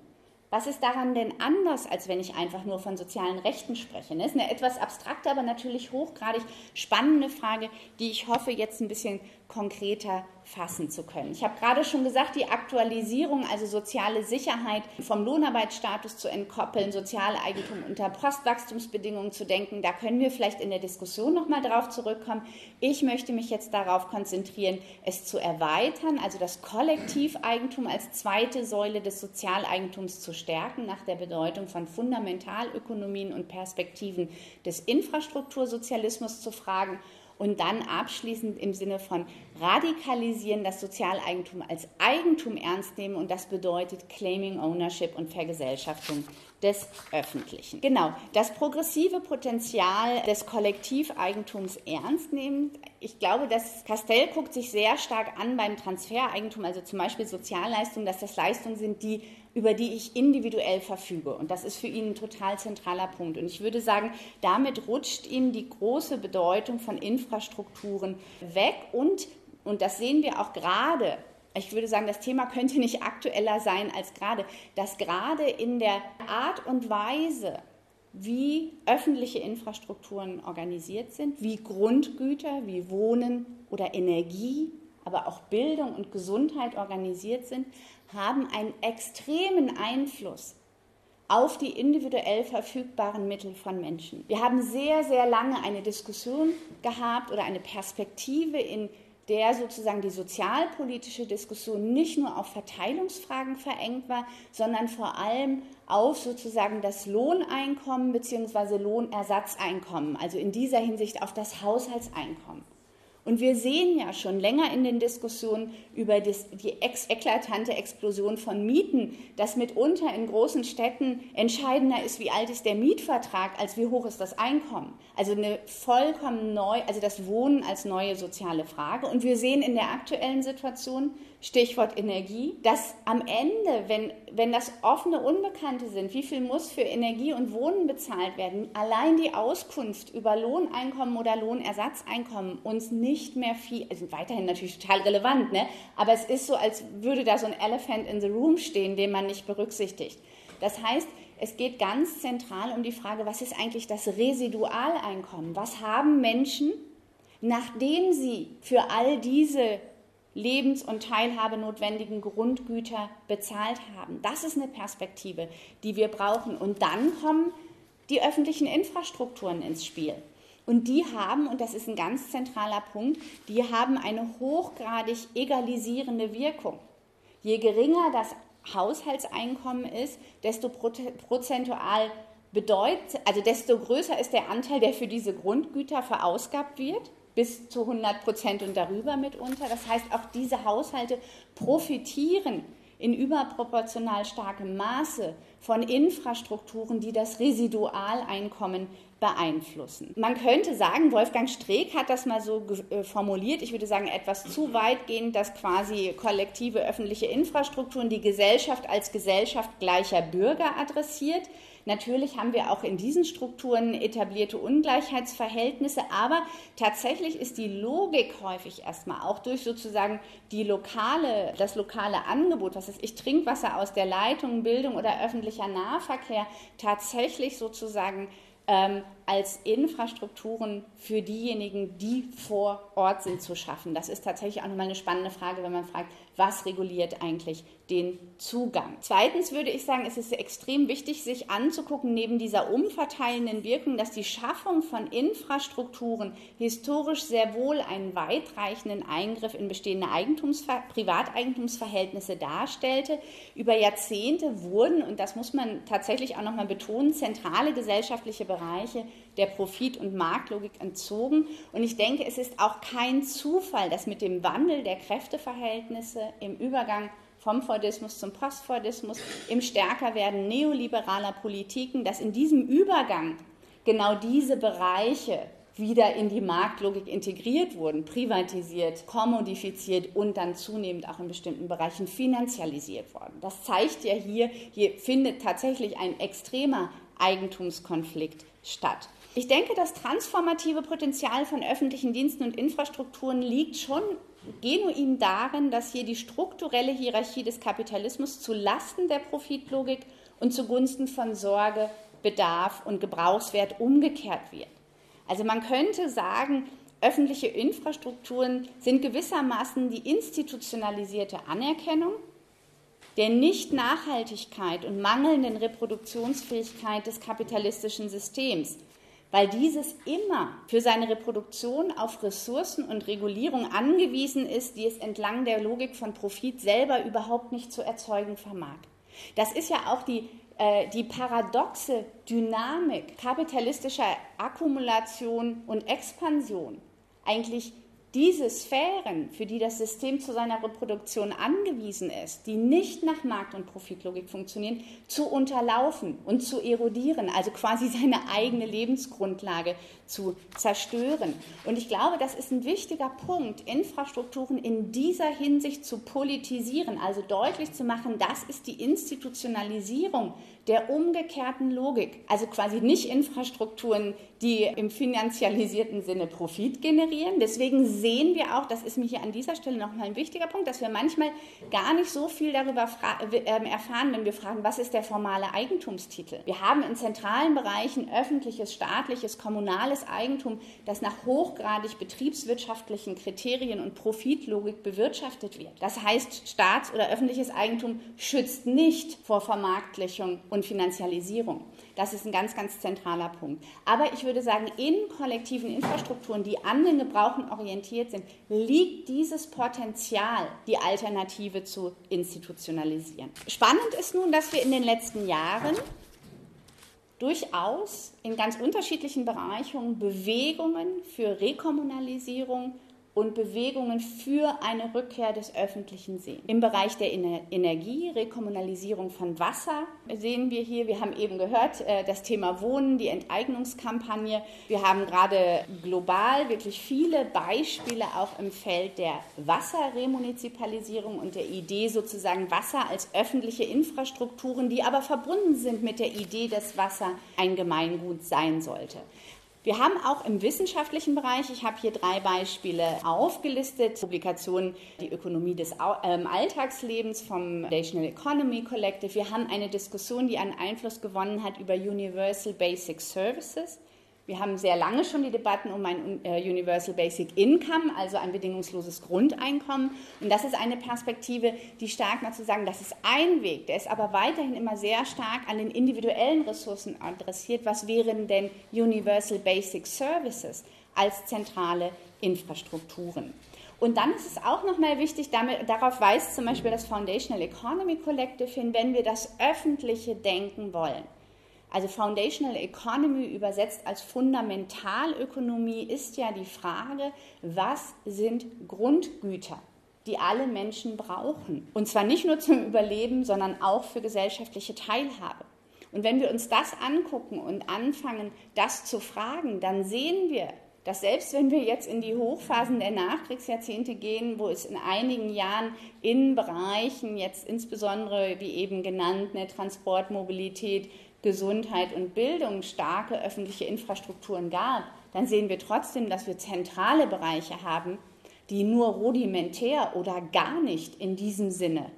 Was ist daran denn anders, als wenn ich einfach nur von sozialen Rechten spreche? Das ist eine etwas abstrakte, aber natürlich hochgradig spannende Frage, die ich hoffe, jetzt ein bisschen konkreter fassen zu können. Ich habe gerade schon gesagt, die Aktualisierung, also soziale Sicherheit vom Lohnarbeitsstatus zu entkoppeln, Sozialeigentum unter Postwachstumsbedingungen zu denken, da können wir vielleicht in der Diskussion nochmal drauf zurückkommen. Ich möchte mich jetzt darauf konzentrieren, es zu erweitern, also das Kollektiveigentum als zweite Säule des Sozialeigentums zu stärken, nach der Bedeutung von Fundamentalökonomien und Perspektiven des Infrastruktursozialismus zu fragen und dann abschließend im Sinne von radikalisieren, das Sozialeigentum als Eigentum ernst nehmen. Und das bedeutet Claiming Ownership und Vergesellschaftung des Öffentlichen. Genau, das progressive Potenzial des Kollektiveigentums ernst nehmen. Ich glaube, dass Castell guckt sich sehr stark an beim Transfereigentum, also zum Beispiel Sozialleistungen, dass das Leistungen sind, die über die ich individuell verfüge. Und das ist für ihn ein total zentraler Punkt. Und ich würde sagen, damit rutscht ihm die große Bedeutung von Infrastrukturen weg. Und, und das sehen wir auch gerade ich würde sagen, das Thema könnte nicht aktueller sein als gerade, dass gerade in der Art und Weise, wie öffentliche Infrastrukturen organisiert sind, wie Grundgüter, wie Wohnen oder Energie, aber auch Bildung und Gesundheit organisiert sind, haben einen extremen Einfluss auf die individuell verfügbaren Mittel von Menschen. Wir haben sehr, sehr lange eine Diskussion gehabt oder eine Perspektive, in der sozusagen die sozialpolitische Diskussion nicht nur auf Verteilungsfragen verengt war, sondern vor allem auf sozusagen das Lohneinkommen bzw. Lohnersatzeinkommen, also in dieser Hinsicht auf das Haushaltseinkommen. Und wir sehen ja schon länger in den Diskussionen über das, die ex eklatante Explosion von Mieten, dass mitunter in großen Städten entscheidender ist, wie alt ist der Mietvertrag, als wie hoch ist das Einkommen. Also eine vollkommen neu, also das Wohnen als neue soziale Frage. Und wir sehen in der aktuellen Situation, Stichwort Energie, dass am Ende, wenn, wenn das offene Unbekannte sind, wie viel muss für Energie und Wohnen bezahlt werden, allein die Auskunft über Lohneinkommen oder Lohnersatzeinkommen uns nicht mehr viel, also weiterhin natürlich total relevant, ne? aber es ist so, als würde da so ein Elephant in the room stehen, den man nicht berücksichtigt. Das heißt, es geht ganz zentral um die Frage, was ist eigentlich das Residualeinkommen? Was haben Menschen, nachdem sie für all diese lebens- und teilhabenotwendigen Grundgüter bezahlt haben. Das ist eine Perspektive, die wir brauchen. Und dann kommen die öffentlichen Infrastrukturen ins Spiel. Und die haben, und das ist ein ganz zentraler Punkt, die haben eine hochgradig egalisierende Wirkung. Je geringer das Haushaltseinkommen ist, desto prozentual bedeutet, also desto größer ist der Anteil, der für diese Grundgüter verausgabt wird bis zu 100 Prozent und darüber mitunter. Das heißt, auch diese Haushalte profitieren in überproportional starkem Maße von Infrastrukturen, die das Residualeinkommen beeinflussen. Man könnte sagen, Wolfgang Streeck hat das mal so äh, formuliert, ich würde sagen etwas zu weitgehend, dass quasi kollektive öffentliche Infrastrukturen die Gesellschaft als Gesellschaft gleicher Bürger adressiert. Natürlich haben wir auch in diesen Strukturen etablierte Ungleichheitsverhältnisse, aber tatsächlich ist die Logik häufig erstmal auch durch sozusagen die lokale, das lokale Angebot, was ist ich Trinkwasser aus der Leitung, Bildung oder öffentlicher Nahverkehr, tatsächlich sozusagen ähm, als Infrastrukturen für diejenigen, die vor Ort sind, zu schaffen. Das ist tatsächlich auch nochmal eine spannende Frage, wenn man fragt, was reguliert eigentlich den Zugang. Zweitens würde ich sagen, es ist extrem wichtig, sich anzugucken, neben dieser umverteilenden Wirkung, dass die Schaffung von Infrastrukturen historisch sehr wohl einen weitreichenden Eingriff in bestehende Eigentumsver Privateigentumsverhältnisse darstellte. Über Jahrzehnte wurden, und das muss man tatsächlich auch nochmal betonen, zentrale gesellschaftliche Bereiche der Profit- und Marktlogik entzogen. Und ich denke, es ist auch kein Zufall, dass mit dem Wandel der Kräfteverhältnisse im Übergang vom Fordismus zum Postfordismus, im Stärkerwerden neoliberaler Politiken, dass in diesem Übergang genau diese Bereiche wieder in die Marktlogik integriert wurden, privatisiert, kommodifiziert und dann zunehmend auch in bestimmten Bereichen finanzialisiert worden. Das zeigt ja hier, hier findet tatsächlich ein extremer Eigentumskonflikt statt. Ich denke, das transformative Potenzial von öffentlichen Diensten und Infrastrukturen liegt schon genuin darin, dass hier die strukturelle Hierarchie des Kapitalismus zu Lasten der Profitlogik und zugunsten von Sorge, Bedarf und Gebrauchswert umgekehrt wird. Also man könnte sagen, Öffentliche Infrastrukturen sind gewissermaßen die institutionalisierte Anerkennung der Nicht-Nachhaltigkeit und mangelnden Reproduktionsfähigkeit des kapitalistischen Systems, weil dieses immer für seine Reproduktion auf Ressourcen und Regulierung angewiesen ist, die es entlang der Logik von Profit selber überhaupt nicht zu erzeugen vermag. Das ist ja auch die, äh, die paradoxe Dynamik kapitalistischer Akkumulation und Expansion. Eigentlich diese Sphären, für die das System zu seiner Reproduktion angewiesen ist, die nicht nach Markt- und Profitlogik funktionieren, zu unterlaufen und zu erodieren, also quasi seine eigene Lebensgrundlage zu zerstören. Und ich glaube, das ist ein wichtiger Punkt, Infrastrukturen in dieser Hinsicht zu politisieren, also deutlich zu machen, das ist die Institutionalisierung der umgekehrten Logik. Also quasi nicht Infrastrukturen, die im finanzialisierten Sinne Profit generieren. Deswegen sehen wir auch, das ist mir hier an dieser Stelle nochmal ein wichtiger Punkt, dass wir manchmal gar nicht so viel darüber ähm, erfahren, wenn wir fragen, was ist der formale Eigentumstitel. Wir haben in zentralen Bereichen öffentliches, staatliches, kommunales Eigentum, das nach hochgradig betriebswirtschaftlichen Kriterien und Profitlogik bewirtschaftet wird. Das heißt, Staats- oder öffentliches Eigentum schützt nicht vor Vermarktlichung und Finanzialisierung. Das ist ein ganz, ganz zentraler Punkt. Aber ich würde sagen, in kollektiven Infrastrukturen, die an den Gebrauchen orientiert sind, liegt dieses Potenzial, die Alternative zu institutionalisieren. Spannend ist nun, dass wir in den letzten Jahren durchaus in ganz unterschiedlichen Bereichen Bewegungen für Rekommunalisierung und Bewegungen für eine Rückkehr des öffentlichen sehen. Im Bereich der Energie, Rekommunalisierung von Wasser sehen wir hier, wir haben eben gehört, äh, das Thema Wohnen, die Enteignungskampagne. Wir haben gerade global wirklich viele Beispiele auch im Feld der Wasserremunizipalisierung und der Idee sozusagen Wasser als öffentliche Infrastrukturen, die aber verbunden sind mit der Idee, dass Wasser ein Gemeingut sein sollte. Wir haben auch im wissenschaftlichen Bereich, ich habe hier drei Beispiele aufgelistet, Publikationen, die Ökonomie des ähm, Alltagslebens vom National Economy Collective. Wir haben eine Diskussion, die einen Einfluss gewonnen hat über Universal Basic Services. Wir haben sehr lange schon die Debatten um ein äh, Universal Basic Income, also ein bedingungsloses Grundeinkommen. Und das ist eine Perspektive, die stark mal zu sagen, das ist ein Weg, der ist aber weiterhin immer sehr stark an den individuellen Ressourcen adressiert. Was wären denn Universal Basic Services als zentrale Infrastrukturen? Und dann ist es auch nochmal wichtig, damit, darauf weist zum Beispiel das Foundational Economy Collective hin, wenn wir das öffentliche denken wollen also Foundational Economy übersetzt als Fundamentalökonomie ist ja die Frage, was sind Grundgüter, die alle Menschen brauchen? Und zwar nicht nur zum Überleben, sondern auch für gesellschaftliche Teilhabe. Und wenn wir uns das angucken und anfangen, das zu fragen, dann sehen wir, dass selbst wenn wir jetzt in die Hochphasen der Nachkriegsjahrzehnte gehen, wo es in einigen Jahren in Bereichen, jetzt insbesondere wie eben genannt, eine Transportmobilität, Gesundheit und Bildung starke öffentliche Infrastrukturen gab, dann sehen wir trotzdem, dass wir zentrale Bereiche haben, die nur rudimentär oder gar nicht in diesem Sinne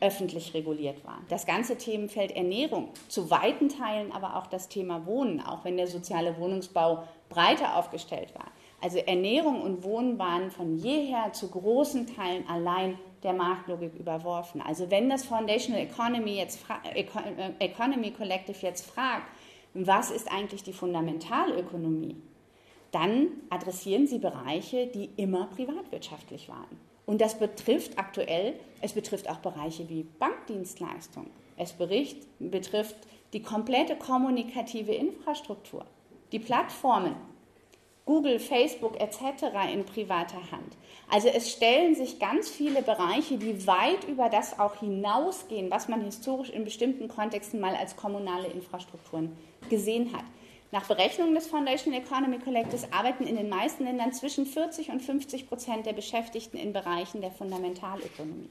öffentlich reguliert waren. Das ganze Themenfeld Ernährung, zu weiten Teilen aber auch das Thema Wohnen, auch wenn der soziale Wohnungsbau breiter aufgestellt war. Also Ernährung und Wohnen waren von jeher zu großen Teilen allein der Marktlogik überworfen. Also wenn das Foundational Economy, jetzt äh, Economy Collective jetzt fragt, was ist eigentlich die Fundamentalökonomie, dann adressieren sie Bereiche, die immer privatwirtschaftlich waren. Und das betrifft aktuell, es betrifft auch Bereiche wie Bankdienstleistung. Es bericht, betrifft die komplette kommunikative Infrastruktur, die Plattformen, Google, Facebook etc. in privater Hand. Also es stellen sich ganz viele Bereiche, die weit über das auch hinausgehen, was man historisch in bestimmten Kontexten mal als kommunale Infrastrukturen gesehen hat. Nach Berechnungen des Foundation Economy Collectives arbeiten in den meisten Ländern zwischen 40 und 50 Prozent der Beschäftigten in Bereichen der Fundamentalökonomie.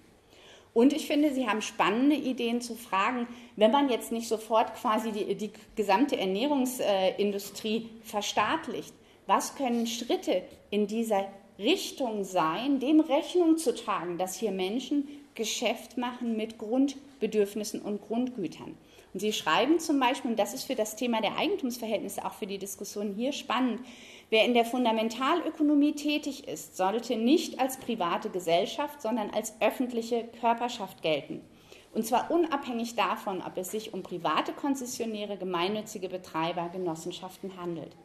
Und ich finde, Sie haben spannende Ideen zu fragen, wenn man jetzt nicht sofort quasi die, die gesamte Ernährungsindustrie verstaatlicht, was können Schritte in dieser Richtung sein, dem Rechnung zu tragen, dass hier Menschen Geschäft machen mit Grundbedürfnissen und Grundgütern. Und Sie schreiben zum Beispiel, und das ist für das Thema der Eigentumsverhältnisse auch für die Diskussion hier spannend, wer in der Fundamentalökonomie tätig ist, sollte nicht als private Gesellschaft, sondern als öffentliche Körperschaft gelten. Und zwar unabhängig davon, ob es sich um private Konzessionäre, gemeinnützige Betreiber, Genossenschaften handelt.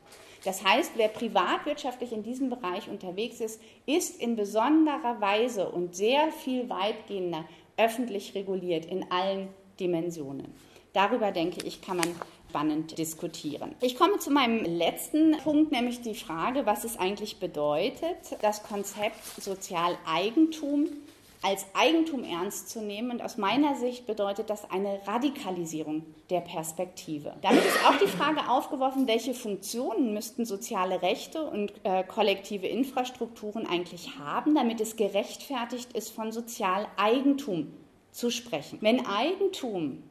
Das heißt, wer privatwirtschaftlich in diesem Bereich unterwegs ist, ist in besonderer Weise und sehr viel weitgehender öffentlich reguliert in allen Dimensionen. Darüber denke ich, kann man spannend diskutieren. Ich komme zu meinem letzten Punkt, nämlich die Frage, was es eigentlich bedeutet, das Konzept Sozialeigentum als Eigentum ernst zu nehmen. Und aus meiner Sicht bedeutet das eine Radikalisierung der Perspektive. Damit ist auch die Frage aufgeworfen, welche Funktionen müssten soziale Rechte und äh, kollektive Infrastrukturen eigentlich haben, damit es gerechtfertigt ist, von Sozialeigentum zu sprechen. Wenn Eigentum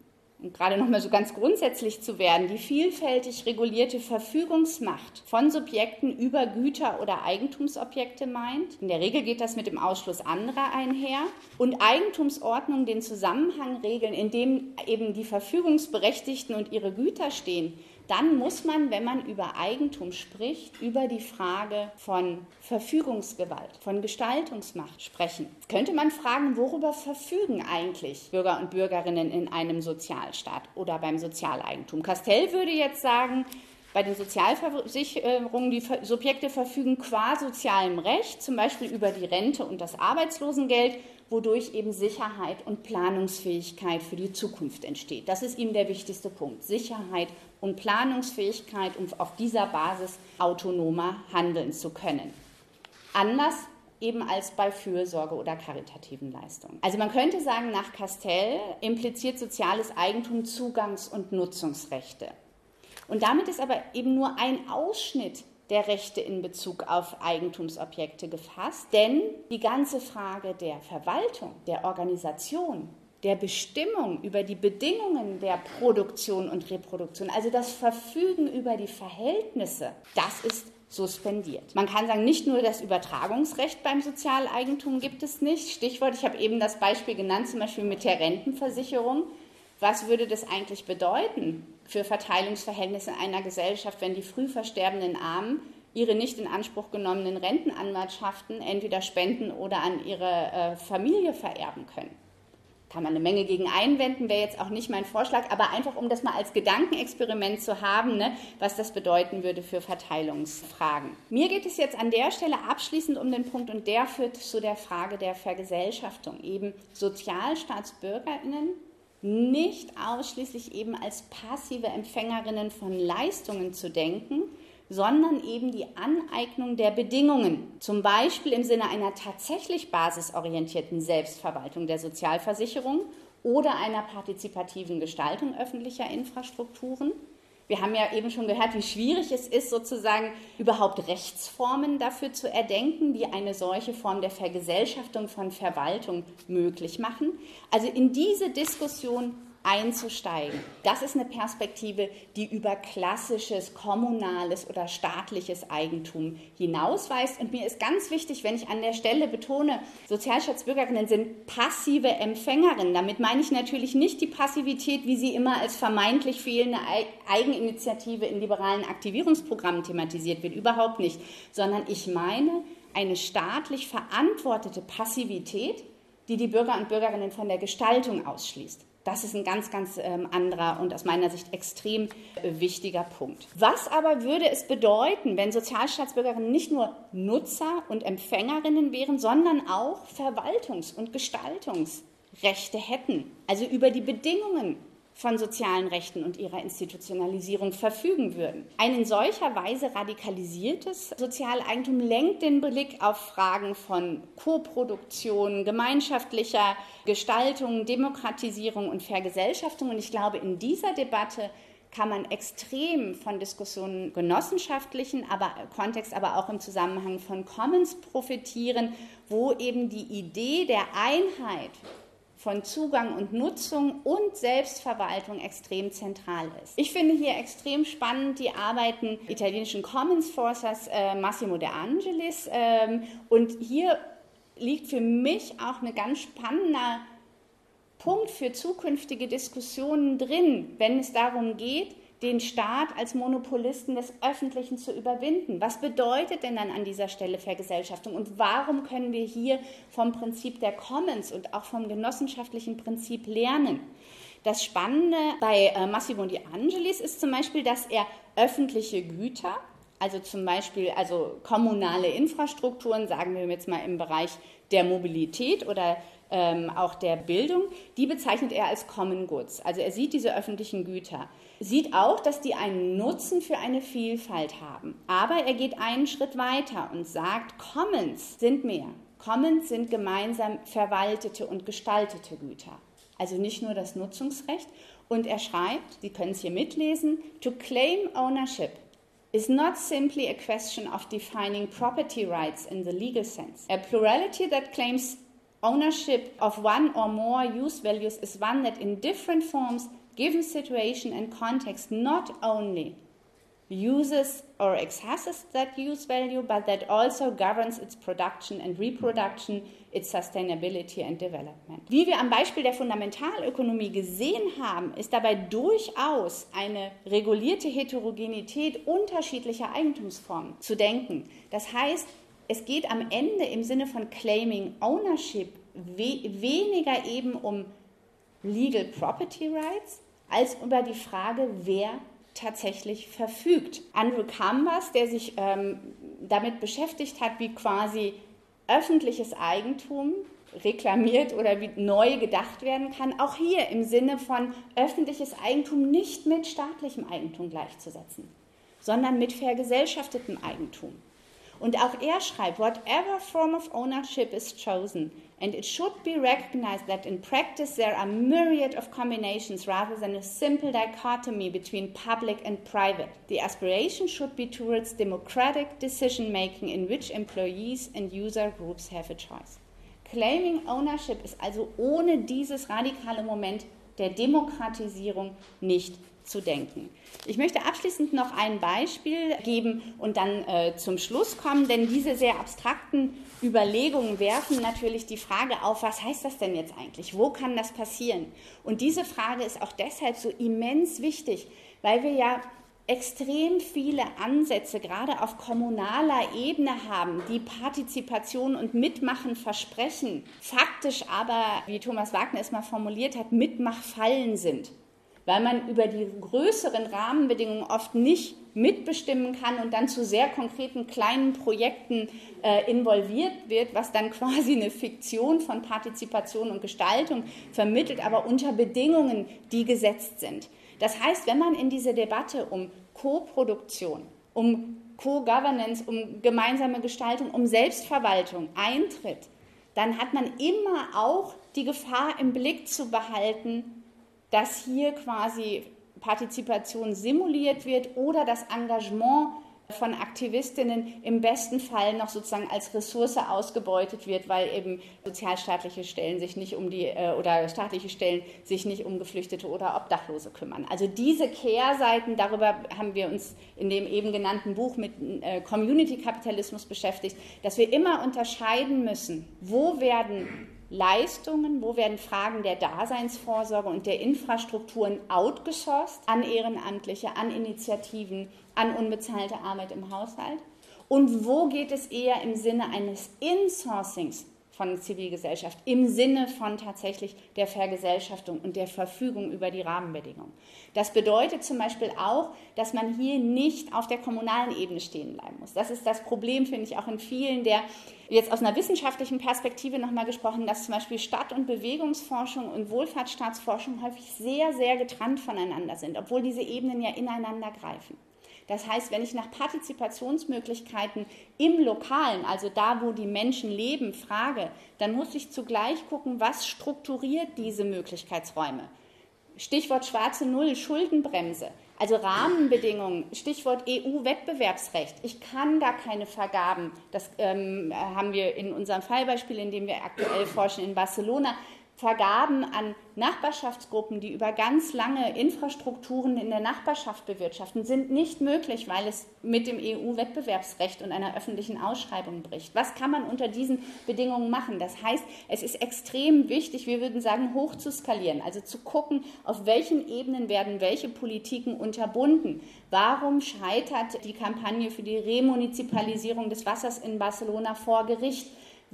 und gerade nochmal so ganz grundsätzlich zu werden, die vielfältig regulierte Verfügungsmacht von Subjekten über Güter oder Eigentumsobjekte meint. In der Regel geht das mit dem Ausschluss anderer einher. Und Eigentumsordnung den Zusammenhang regeln, in dem eben die Verfügungsberechtigten und ihre Güter stehen, dann muss man, wenn man über Eigentum spricht, über die Frage von Verfügungsgewalt, von Gestaltungsmacht sprechen. Jetzt könnte man fragen, worüber verfügen eigentlich Bürger und Bürgerinnen in einem Sozialstaat oder beim Sozialeigentum? Castell würde jetzt sagen, bei den Sozialversicherungen, die Subjekte verfügen qua sozialem Recht, zum Beispiel über die Rente und das Arbeitslosengeld, wodurch eben Sicherheit und Planungsfähigkeit für die Zukunft entsteht. Das ist ihm der wichtigste Punkt. Sicherheit und Planungsfähigkeit, um auf dieser Basis autonomer handeln zu können. Anders eben als bei Fürsorge oder karitativen Leistungen. Also man könnte sagen, nach Castell impliziert soziales Eigentum Zugangs- und Nutzungsrechte. Und damit ist aber eben nur ein Ausschnitt der Rechte in Bezug auf Eigentumsobjekte gefasst, denn die ganze Frage der Verwaltung, der Organisation, der Bestimmung über die Bedingungen der Produktion und Reproduktion, also das Verfügen über die Verhältnisse, das ist suspendiert. Man kann sagen, nicht nur das Übertragungsrecht beim Sozialeigentum gibt es nicht. Stichwort, ich habe eben das Beispiel genannt, zum Beispiel mit der Rentenversicherung. Was würde das eigentlich bedeuten für Verteilungsverhältnisse einer Gesellschaft, wenn die früh versterbenden Armen ihre nicht in Anspruch genommenen Rentenanwartschaften entweder spenden oder an ihre äh, Familie vererben können? kann man eine Menge gegen einwenden, wäre jetzt auch nicht mein Vorschlag, aber einfach um das mal als Gedankenexperiment zu haben, ne, was das bedeuten würde für Verteilungsfragen. Mir geht es jetzt an der Stelle abschließend um den Punkt und der führt zu der Frage der Vergesellschaftung, eben Sozialstaatsbürgerinnen nicht ausschließlich eben als passive Empfängerinnen von Leistungen zu denken, sondern eben die Aneignung der Bedingungen, zum Beispiel im Sinne einer tatsächlich basisorientierten Selbstverwaltung der Sozialversicherung oder einer partizipativen Gestaltung öffentlicher Infrastrukturen. Wir haben ja eben schon gehört, wie schwierig es ist, sozusagen überhaupt Rechtsformen dafür zu erdenken, die eine solche Form der Vergesellschaftung von Verwaltung möglich machen. Also in diese Diskussion einzusteigen. Das ist eine Perspektive, die über klassisches kommunales oder staatliches Eigentum hinausweist. Und mir ist ganz wichtig, wenn ich an der Stelle betone, Sozialstaatsbürgerinnen sind passive Empfängerinnen. Damit meine ich natürlich nicht die Passivität, wie sie immer als vermeintlich fehlende Eigeninitiative in liberalen Aktivierungsprogrammen thematisiert wird. Überhaupt nicht. Sondern ich meine eine staatlich verantwortete Passivität, die die Bürger und Bürgerinnen von der Gestaltung ausschließt. Das ist ein ganz, ganz ähm, anderer und aus meiner Sicht extrem wichtiger Punkt. Was aber würde es bedeuten, wenn Sozialstaatsbürgerinnen nicht nur Nutzer und Empfängerinnen wären, sondern auch Verwaltungs- und Gestaltungsrechte hätten? Also über die Bedingungen von sozialen Rechten und ihrer Institutionalisierung verfügen würden. Ein in solcher Weise radikalisiertes Sozialeigentum lenkt den Blick auf Fragen von Koproduktion, gemeinschaftlicher Gestaltung, Demokratisierung und Vergesellschaftung. Und ich glaube, in dieser Debatte kann man extrem von Diskussionen genossenschaftlichen aber, Kontext, aber auch im Zusammenhang von Commons profitieren, wo eben die Idee der Einheit von Zugang und Nutzung und Selbstverwaltung extrem zentral ist. Ich finde hier extrem spannend die Arbeiten italienischen Commons Forcers äh, Massimo De Angelis ähm, und hier liegt für mich auch ein ganz spannender Punkt für zukünftige Diskussionen drin, wenn es darum geht, den Staat als Monopolisten des Öffentlichen zu überwinden. Was bedeutet denn dann an dieser Stelle Vergesellschaftung und warum können wir hier vom Prinzip der Commons und auch vom genossenschaftlichen Prinzip lernen? Das Spannende bei äh, Massimo Di Angelis ist zum Beispiel, dass er öffentliche Güter, also zum Beispiel also kommunale Infrastrukturen, sagen wir jetzt mal im Bereich der Mobilität oder ähm, auch der Bildung, die bezeichnet er als Common Goods. Also er sieht diese öffentlichen Güter, sieht auch, dass die einen Nutzen für eine Vielfalt haben. Aber er geht einen Schritt weiter und sagt, Commons sind mehr. Commons sind gemeinsam verwaltete und gestaltete Güter. Also nicht nur das Nutzungsrecht. Und er schreibt, Sie können es hier mitlesen, to claim ownership is not simply a question of defining property rights in the legal sense. A plurality that claims ownership of one or more use values is one that in different forms, given situation and context, not only uses or accesses that use value, but that also governs its production and reproduction, its sustainability and development. Wie wir am Beispiel der Fundamentalökonomie gesehen haben, ist dabei durchaus eine regulierte Heterogenität unterschiedlicher Eigentumsformen zu denken. Das heißt, es geht am Ende im Sinne von Claiming Ownership we weniger eben um Legal Property Rights als über die Frage, wer tatsächlich verfügt. Andrew Cambers, der sich ähm, damit beschäftigt hat, wie quasi öffentliches Eigentum reklamiert oder wie neu gedacht werden kann, auch hier im Sinne von öffentliches Eigentum nicht mit staatlichem Eigentum gleichzusetzen, sondern mit vergesellschaftetem Eigentum. Und auch er schreibt, whatever form of ownership is chosen, and it should be recognized that in practice there are myriad of combinations rather than a simple dichotomy between public and private. The aspiration should be towards democratic decision making in which employees and user groups have a choice. Claiming ownership ist also ohne dieses radikale Moment der Demokratisierung nicht zu denken. Ich möchte abschließend noch ein Beispiel geben und dann äh, zum Schluss kommen, denn diese sehr abstrakten Überlegungen werfen natürlich die Frage auf, was heißt das denn jetzt eigentlich? Wo kann das passieren? Und diese Frage ist auch deshalb so immens wichtig, weil wir ja extrem viele Ansätze gerade auf kommunaler Ebene haben, die Partizipation und Mitmachen versprechen, faktisch aber, wie Thomas Wagner es mal formuliert hat, Mitmachfallen sind weil man über die größeren Rahmenbedingungen oft nicht mitbestimmen kann und dann zu sehr konkreten kleinen Projekten äh, involviert wird, was dann [LAUGHS] quasi eine Fiktion von Partizipation und Gestaltung vermittelt, aber unter Bedingungen, die gesetzt sind. Das heißt, wenn man in diese Debatte um Co-Produktion, um Co-Governance, um gemeinsame Gestaltung, um Selbstverwaltung eintritt, dann hat man immer auch die Gefahr im Blick zu behalten, dass hier quasi Partizipation simuliert wird oder das Engagement von Aktivistinnen im besten Fall noch sozusagen als Ressource ausgebeutet wird, weil eben sozialstaatliche Stellen sich nicht um die äh, oder staatliche Stellen sich nicht um Geflüchtete oder Obdachlose kümmern. Also diese Kehrseiten, darüber haben wir uns in dem eben genannten Buch mit äh, Community Kapitalismus beschäftigt, dass wir immer unterscheiden müssen, wo werden Leistungen, wo werden Fragen der Daseinsvorsorge und der Infrastrukturen outgesourced an Ehrenamtliche, an Initiativen, an unbezahlte Arbeit im Haushalt? Und wo geht es eher im Sinne eines Insourcings von Zivilgesellschaft im Sinne von tatsächlich der Vergesellschaftung und der Verfügung über die Rahmenbedingungen. Das bedeutet zum Beispiel auch, dass man hier nicht auf der kommunalen Ebene stehen bleiben muss. Das ist das Problem, finde ich, auch in vielen der, jetzt aus einer wissenschaftlichen Perspektive nochmal gesprochen, dass zum Beispiel Stadt- und Bewegungsforschung und Wohlfahrtsstaatsforschung häufig sehr, sehr getrennt voneinander sind, obwohl diese Ebenen ja ineinander greifen. Das heißt, wenn ich nach Partizipationsmöglichkeiten im Lokalen, also da, wo die Menschen leben, frage, dann muss ich zugleich gucken, was strukturiert diese Möglichkeitsräume. Stichwort schwarze Null, Schuldenbremse. Also Rahmenbedingungen, Stichwort EU-Wettbewerbsrecht. Ich kann gar keine Vergaben. Das ähm, haben wir in unserem Fallbeispiel, in dem wir aktuell forschen in Barcelona, Vergaben an Nachbarschaftsgruppen, die über ganz lange Infrastrukturen in der Nachbarschaft bewirtschaften, sind nicht möglich, weil es mit dem EU-Wettbewerbsrecht und einer öffentlichen Ausschreibung bricht. Was kann man unter diesen Bedingungen machen? Das heißt, es ist extrem wichtig, wir würden sagen, hoch zu skalieren, also zu gucken, auf welchen Ebenen werden welche Politiken unterbunden. Warum scheitert die Kampagne für die Remunizipalisierung des Wassers in Barcelona vor Gericht?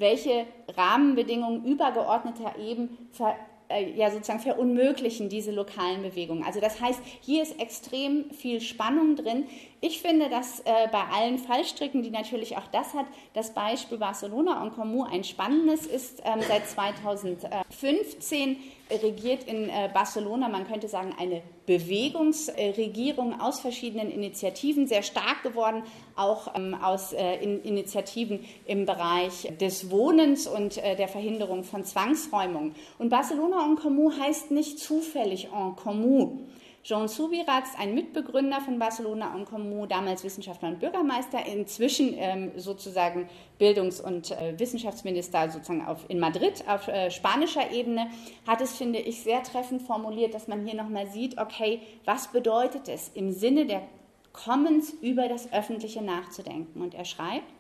Welche Rahmenbedingungen übergeordneter eben ver, äh, ja, sozusagen verunmöglichen diese lokalen Bewegungen. Also das heißt, hier ist extrem viel Spannung drin. Ich finde, dass äh, bei allen Fallstricken, die natürlich auch das hat, das Beispiel Barcelona und Comu ein spannendes ist. Ähm, seit 2015 regiert in äh, Barcelona, man könnte sagen, eine Bewegungsregierung aus verschiedenen Initiativen, sehr stark geworden, auch ähm, aus äh, in Initiativen im Bereich des Wohnens und äh, der Verhinderung von Zwangsräumungen. Und Barcelona en Comú heißt nicht zufällig en Comú. Jean Subirats, ein Mitbegründer von Barcelona en Comú, damals Wissenschaftler und Bürgermeister, inzwischen ähm, sozusagen Bildungs- und äh, Wissenschaftsminister sozusagen auf, in Madrid auf äh, spanischer Ebene, hat es, finde ich, sehr treffend formuliert, dass man hier nochmal sieht, okay, was bedeutet es im Sinne der Commons über das Öffentliche nachzudenken. Und er schreibt,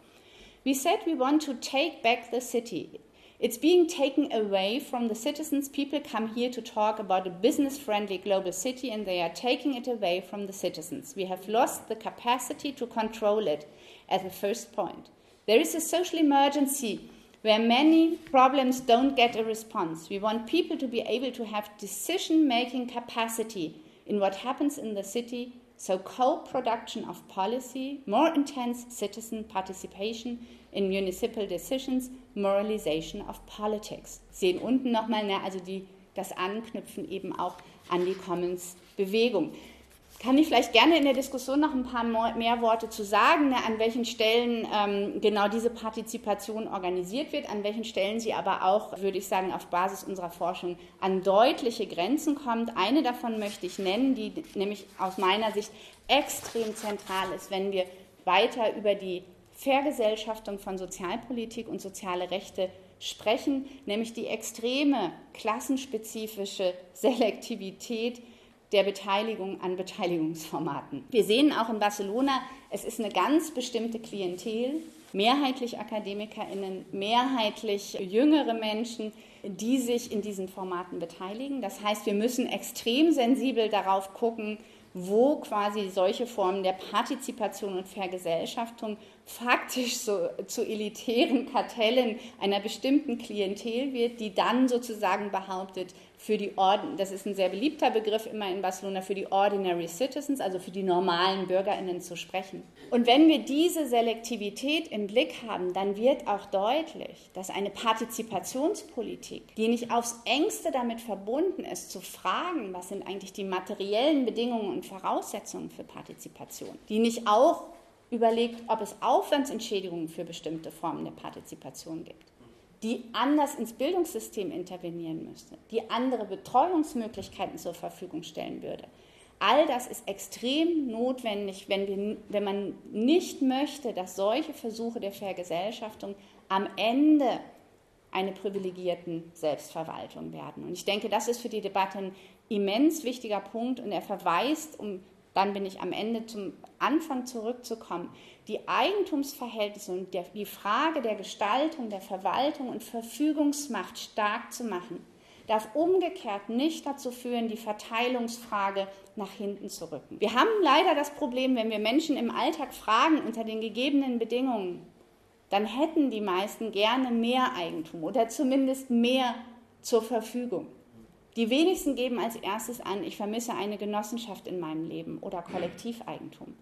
We said we want to take back the city. It's being taken away from the citizens. People come here to talk about a business friendly global city and they are taking it away from the citizens. We have lost the capacity to control it as the first point. There is a social emergency where many problems don't get a response. We want people to be able to have decision making capacity in what happens in the city. So, co production of policy, more intense citizen participation in municipal decisions, Moralization of Politics. Sehen unten nochmal, ne, also die, das Anknüpfen eben auch an die Commons-Bewegung. Kann ich vielleicht gerne in der Diskussion noch ein paar mehr Worte zu sagen, ne, an welchen Stellen ähm, genau diese Partizipation organisiert wird, an welchen Stellen sie aber auch, würde ich sagen, auf Basis unserer Forschung an deutliche Grenzen kommt. Eine davon möchte ich nennen, die nämlich aus meiner Sicht extrem zentral ist, wenn wir weiter über die Vergesellschaftung von Sozialpolitik und soziale Rechte sprechen, nämlich die extreme klassenspezifische Selektivität der Beteiligung an Beteiligungsformaten. Wir sehen auch in Barcelona, es ist eine ganz bestimmte Klientel, mehrheitlich Akademikerinnen, mehrheitlich jüngere Menschen, die sich in diesen Formaten beteiligen. Das heißt, wir müssen extrem sensibel darauf gucken, wo quasi solche Formen der Partizipation und Vergesellschaftung faktisch so zu elitären Kartellen einer bestimmten Klientel wird, die dann sozusagen behauptet, für die Orden, das ist ein sehr beliebter Begriff immer in Barcelona, für die Ordinary Citizens, also für die normalen BürgerInnen zu sprechen. Und wenn wir diese Selektivität im Blick haben, dann wird auch deutlich, dass eine Partizipationspolitik, die nicht aufs engste damit verbunden ist, zu fragen, was sind eigentlich die materiellen Bedingungen und Voraussetzungen für Partizipation, die nicht auch überlegt, ob es Aufwandsentschädigungen für bestimmte Formen der Partizipation gibt die anders ins Bildungssystem intervenieren müsste, die andere Betreuungsmöglichkeiten zur Verfügung stellen würde. All das ist extrem notwendig, wenn, wir, wenn man nicht möchte, dass solche Versuche der Vergesellschaftung am Ende eine privilegierten Selbstverwaltung werden. Und ich denke, das ist für die Debatte ein immens wichtiger Punkt und er verweist, um dann bin ich am Ende zum Anfang zurückzukommen, die Eigentumsverhältnisse und der, die Frage der Gestaltung, der Verwaltung und Verfügungsmacht stark zu machen, darf umgekehrt nicht dazu führen, die Verteilungsfrage nach hinten zu rücken. Wir haben leider das Problem, wenn wir Menschen im Alltag fragen unter den gegebenen Bedingungen, dann hätten die meisten gerne mehr Eigentum oder zumindest mehr zur Verfügung. Die wenigsten geben als erstes an, ich vermisse eine Genossenschaft in meinem Leben oder Kollektiveigentum.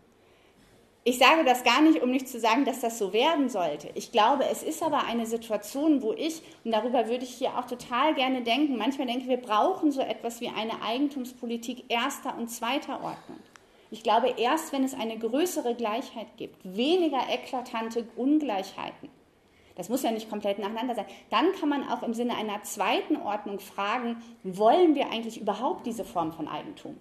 Ich sage das gar nicht, um nicht zu sagen, dass das so werden sollte. Ich glaube, es ist aber eine Situation, wo ich, und darüber würde ich hier auch total gerne denken, manchmal denke ich, wir brauchen so etwas wie eine Eigentumspolitik erster und zweiter Ordnung. Ich glaube, erst wenn es eine größere Gleichheit gibt, weniger eklatante Ungleichheiten, das muss ja nicht komplett nacheinander sein. Dann kann man auch im Sinne einer zweiten Ordnung fragen, wollen wir eigentlich überhaupt diese Form von Eigentum?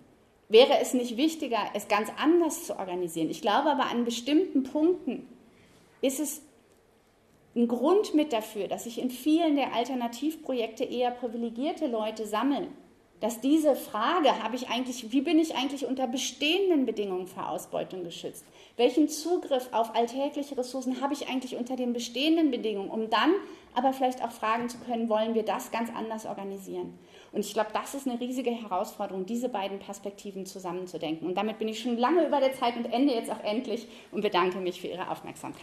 Wäre es nicht wichtiger, es ganz anders zu organisieren? Ich glaube aber an bestimmten Punkten ist es ein Grund mit dafür, dass sich in vielen der Alternativprojekte eher privilegierte Leute sammeln. Dass diese Frage, habe ich eigentlich, wie bin ich eigentlich unter bestehenden Bedingungen vor Ausbeutung geschützt? Welchen Zugriff auf alltägliche Ressourcen habe ich eigentlich unter den bestehenden Bedingungen, um dann aber vielleicht auch fragen zu können, wollen wir das ganz anders organisieren? Und ich glaube, das ist eine riesige Herausforderung, diese beiden Perspektiven zusammenzudenken. Und damit bin ich schon lange über der Zeit und ende jetzt auch endlich und bedanke mich für Ihre Aufmerksamkeit.